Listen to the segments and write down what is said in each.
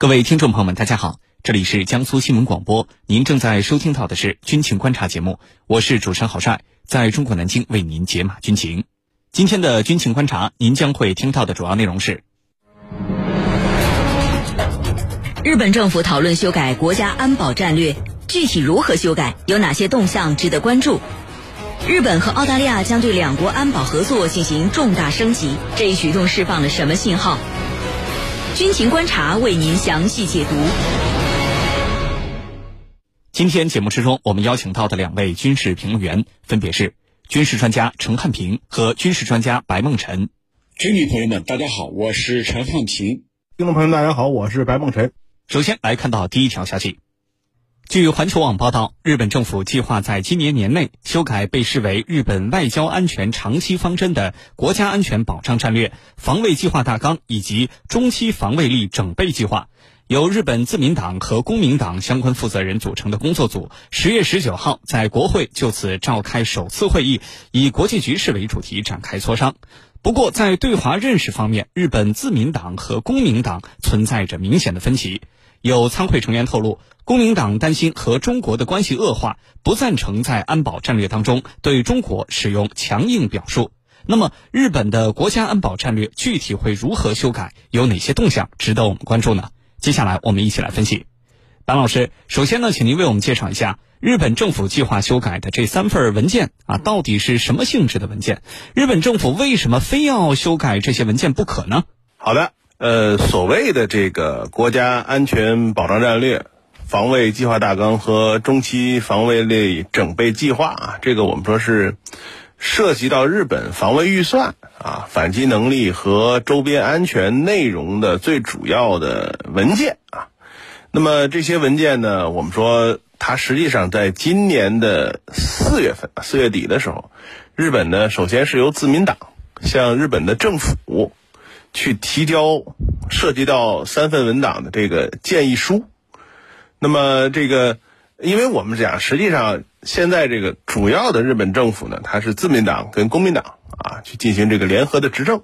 各位听众朋友们，大家好，这里是江苏新闻广播，您正在收听到的是军情观察节目，我是主持人郝帅，在中国南京为您解码军情。今天的军情观察，您将会听到的主要内容是：日本政府讨论修改国家安保战略，具体如何修改，有哪些动向值得关注？日本和澳大利亚将对两国安保合作进行重大升级，这一举动释放了什么信号？军情观察为您详细解读。今天节目之中，我们邀请到的两位军事评论员分别是军事专家陈汉平和军事专家白梦辰。军迷朋友们，大家好，我是陈汉平。听众朋友们，大家好，我是白梦辰。首先来看到第一条消息。据环球网报道，日本政府计划在今年年内修改被视为日本外交安全长期方针的国家安全保障战略、防卫计划大纲以及中期防卫力整备计划。由日本自民党和公民党相关负责人组成的工作组，十月十九号在国会就此召开首次会议，以国际局势为主题展开磋商。不过，在对华认识方面，日本自民党和公民党存在着明显的分歧。有参会成员透露，公民党担心和中国的关系恶化，不赞成在安保战略当中对中国使用强硬表述。那么，日本的国家安保战略具体会如何修改？有哪些动向值得我们关注呢？接下来我们一起来分析。白老师，首先呢，请您为我们介绍一下日本政府计划修改的这三份文件啊，到底是什么性质的文件？日本政府为什么非要修改这些文件不可呢？好的。呃，所谓的这个国家安全保障战略、防卫计划大纲和中期防卫力整备计划啊，这个我们说是涉及到日本防卫预算啊、反击能力和周边安全内容的最主要的文件啊。那么这些文件呢，我们说它实际上在今年的四月份、四月底的时候，日本呢首先是由自民党向日本的政府。去提交涉及到三份文档的这个建议书，那么这个，因为我们讲，实际上现在这个主要的日本政府呢，它是自民党跟公民党啊去进行这个联合的执政，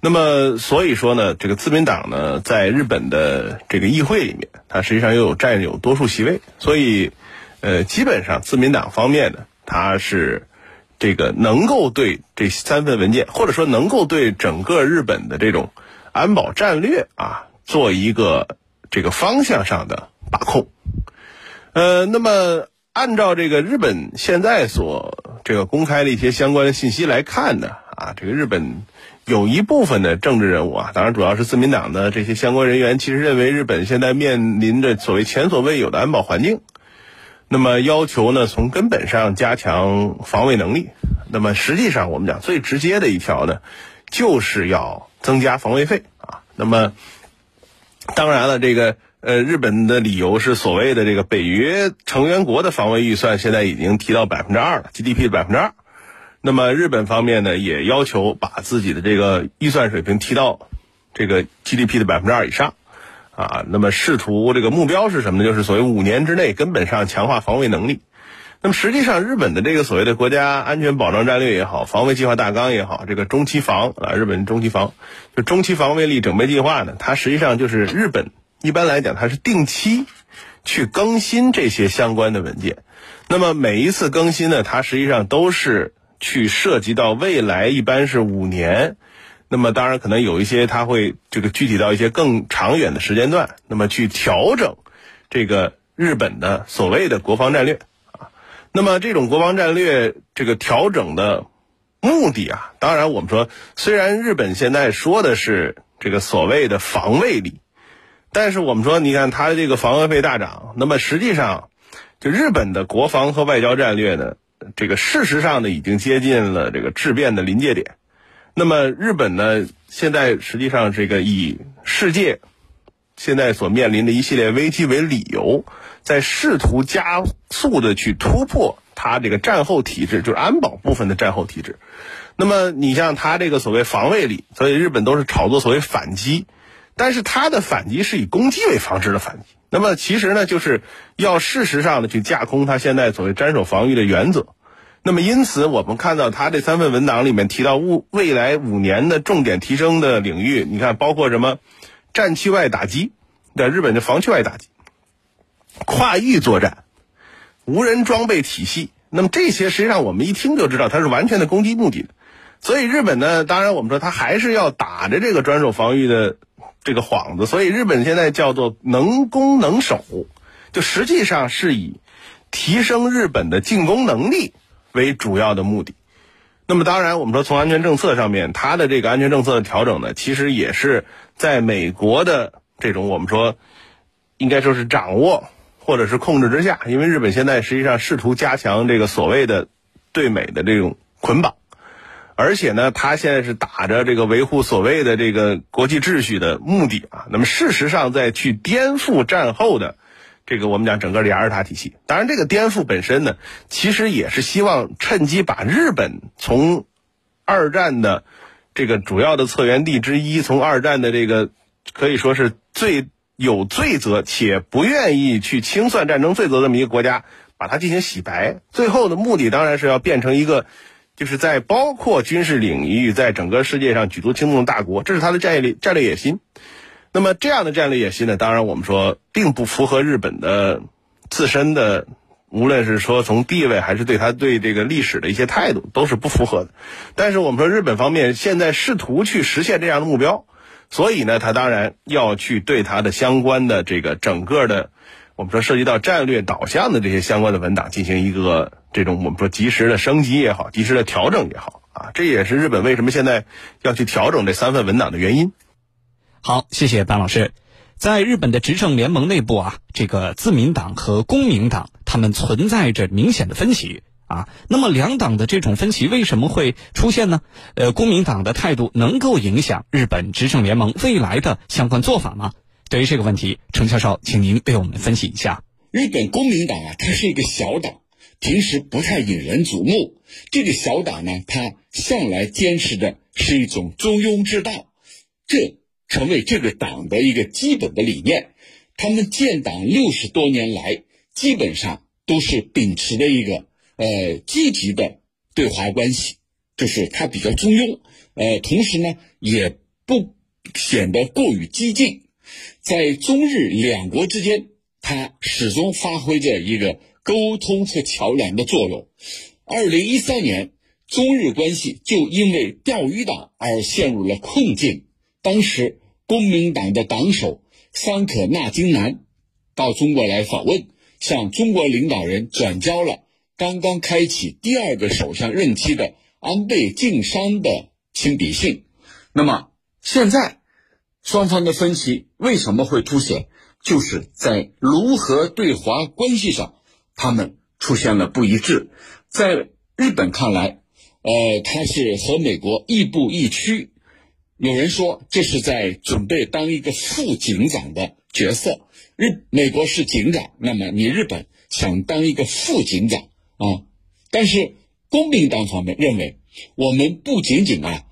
那么所以说呢，这个自民党呢，在日本的这个议会里面，它实际上又有占有多数席位，所以，呃，基本上自民党方面呢，它是。这个能够对这三份文件，或者说能够对整个日本的这种安保战略啊，做一个这个方向上的把控。呃，那么按照这个日本现在所这个公开的一些相关的信息来看呢，啊，这个日本有一部分的政治人物啊，当然主要是自民党的这些相关人员，其实认为日本现在面临着所谓前所未有的安保环境。那么要求呢，从根本上加强防卫能力。那么实际上，我们讲最直接的一条呢，就是要增加防卫费啊。那么当然了，这个呃，日本的理由是所谓的这个北约成员国的防卫预算现在已经提到百分之二了，GDP 的百分之二。那么日本方面呢，也要求把自己的这个预算水平提到这个 GDP 的百分之二以上。啊，那么试图这个目标是什么呢？就是所谓五年之内根本上强化防卫能力。那么实际上，日本的这个所谓的国家安全保障战略也好，防卫计划大纲也好，这个中期防啊，日本中期防就中期防卫力整备计划呢，它实际上就是日本一般来讲，它是定期去更新这些相关的文件。那么每一次更新呢，它实际上都是去涉及到未来一般是五年。那么当然可能有一些，它会这个具体到一些更长远的时间段，那么去调整这个日本的所谓的国防战略。那么这种国防战略这个调整的目的啊，当然我们说，虽然日本现在说的是这个所谓的防卫力，但是我们说，你看它这个防卫费大涨，那么实际上就日本的国防和外交战略呢，这个事实上呢已经接近了这个质变的临界点。那么日本呢？现在实际上这个以世界现在所面临的一系列危机为理由，在试图加速的去突破它这个战后体制，就是安保部分的战后体制。那么你像它这个所谓防卫力，所以日本都是炒作所谓反击，但是它的反击是以攻击为方式的反击。那么其实呢，就是要事实上的去架空它现在所谓斩首防御的原则。那么，因此我们看到他这三份文档里面提到未未来五年的重点提升的领域，你看包括什么？战区外打击，在日本的防区外打击、跨域作战、无人装备体系，那么这些实际上我们一听就知道它是完全的攻击目的的。所以日本呢，当然我们说它还是要打着这个专守防御的这个幌子，所以日本现在叫做能攻能守，就实际上是以提升日本的进攻能力为主要的目的。那么当然，我们说从安全政策上面，它的这个安全政策的调整呢，其实也是在美国的这种我们说应该说是掌握或者是控制之下，因为日本现在实际上试图加强这个所谓的对美的这种捆绑。而且呢，他现在是打着这个维护所谓的这个国际秩序的目的啊。那么事实上，在去颠覆战后的这个我们讲整个的雅尔塔体系。当然，这个颠覆本身呢，其实也是希望趁机把日本从二战的这个主要的策源地之一，从二战的这个可以说是最有罪责且不愿意去清算战争罪责这么一个国家，把它进行洗白。最后的目的当然是要变成一个。就是在包括军事领域，在整个世界上举足轻重的大国，这是他的战略战略野心。那么这样的战略野心呢，当然我们说并不符合日本的自身的，无论是说从地位还是对他对这个历史的一些态度，都是不符合的。但是我们说日本方面现在试图去实现这样的目标，所以呢，他当然要去对他的相关的这个整个的。我们说涉及到战略导向的这些相关的文档进行一个这种我们说及时的升级也好，及时的调整也好啊，这也是日本为什么现在要去调整这三份文档的原因。好，谢谢班老师。在日本的执政联盟内部啊，这个自民党和公民党他们存在着明显的分歧啊。那么两党的这种分歧为什么会出现呢？呃，公民党的态度能够影响日本执政联盟未来的相关做法吗？对于这个问题，程教授，请您为我们分析一下。日本公民党啊，它是一个小党，平时不太引人瞩目。这个小党呢，它向来坚持的是一种中庸之道，这成为这个党的一个基本的理念。他们建党六十多年来，基本上都是秉持的一个呃积极的对华关系，就是它比较中庸，呃，同时呢，也不显得过于激进。在中日两国之间，它始终发挥着一个沟通和桥梁的作用。二零一三年，中日关系就因为钓鱼岛而陷入了困境。当时，公民党的党首桑可纳金南到中国来访问，向中国领导人转交了刚刚开启第二个首相任期的安倍晋三的亲笔信。那么，现在。双方的分歧为什么会凸显？就是在如何对华关系上，他们出现了不一致。在日本看来，呃，他是和美国亦步亦趋。有人说这是在准备当一个副警长的角色。日美国是警长，那么你日本想当一个副警长啊？但是公民党方面认为，我们不仅仅啊，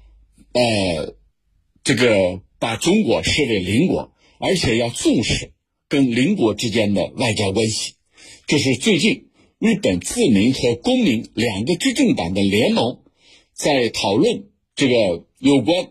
呃，这个。把中国视为邻国，而且要重视跟邻国之间的外交关系。就是最近，日本自民和公民两个执政党的联盟，在讨论这个有关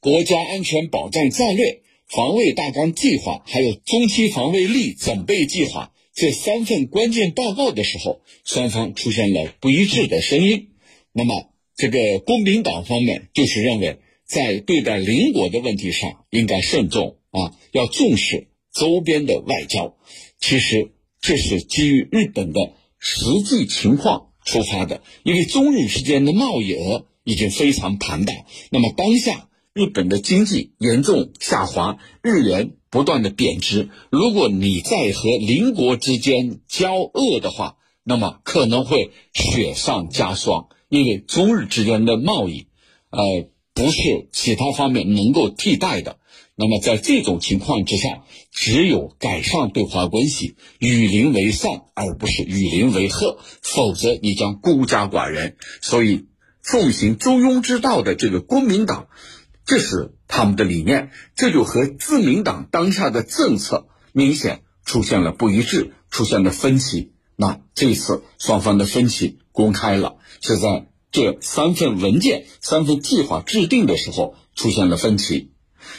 国家安全保障战略、防卫大纲计划，还有中期防卫力准备计划这三份关键报告的时候，双方出现了不一致的声音。那么，这个公民党方面就是认为。在对待邻国的问题上，应该慎重啊，要重视周边的外交。其实这是基于日本的实际情况出发的，因为中日之间的贸易额已经非常庞大。那么当下日本的经济严重下滑，日元不断的贬值。如果你在和邻国之间交恶的话，那么可能会雪上加霜，因为中日之间的贸易，呃。不是其他方面能够替代的。那么在这种情况之下，只有改善对华关系，与邻为善，而不是与邻为壑，否则你将孤家寡人。所以，奉行中庸之道的这个公民党，这是他们的理念，这就和自民党当下的政策明显出现了不一致，出现了分歧。那这次双方的分歧公开了，是在。这三份文件、三份计划制定的时候出现了分歧，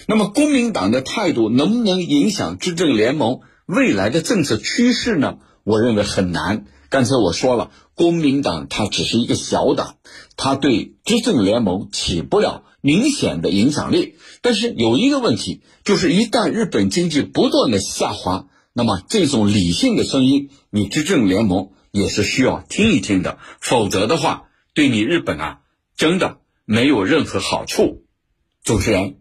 那么公民党的态度能不能影响执政联盟未来的政策趋势呢？我认为很难。刚才我说了，公民党它只是一个小党，它对执政联盟起不了明显的影响力。但是有一个问题，就是一旦日本经济不断的下滑，那么这种理性的声音，你执政联盟也是需要听一听的。否则的话，对你日本啊，真的没有任何好处。主持人。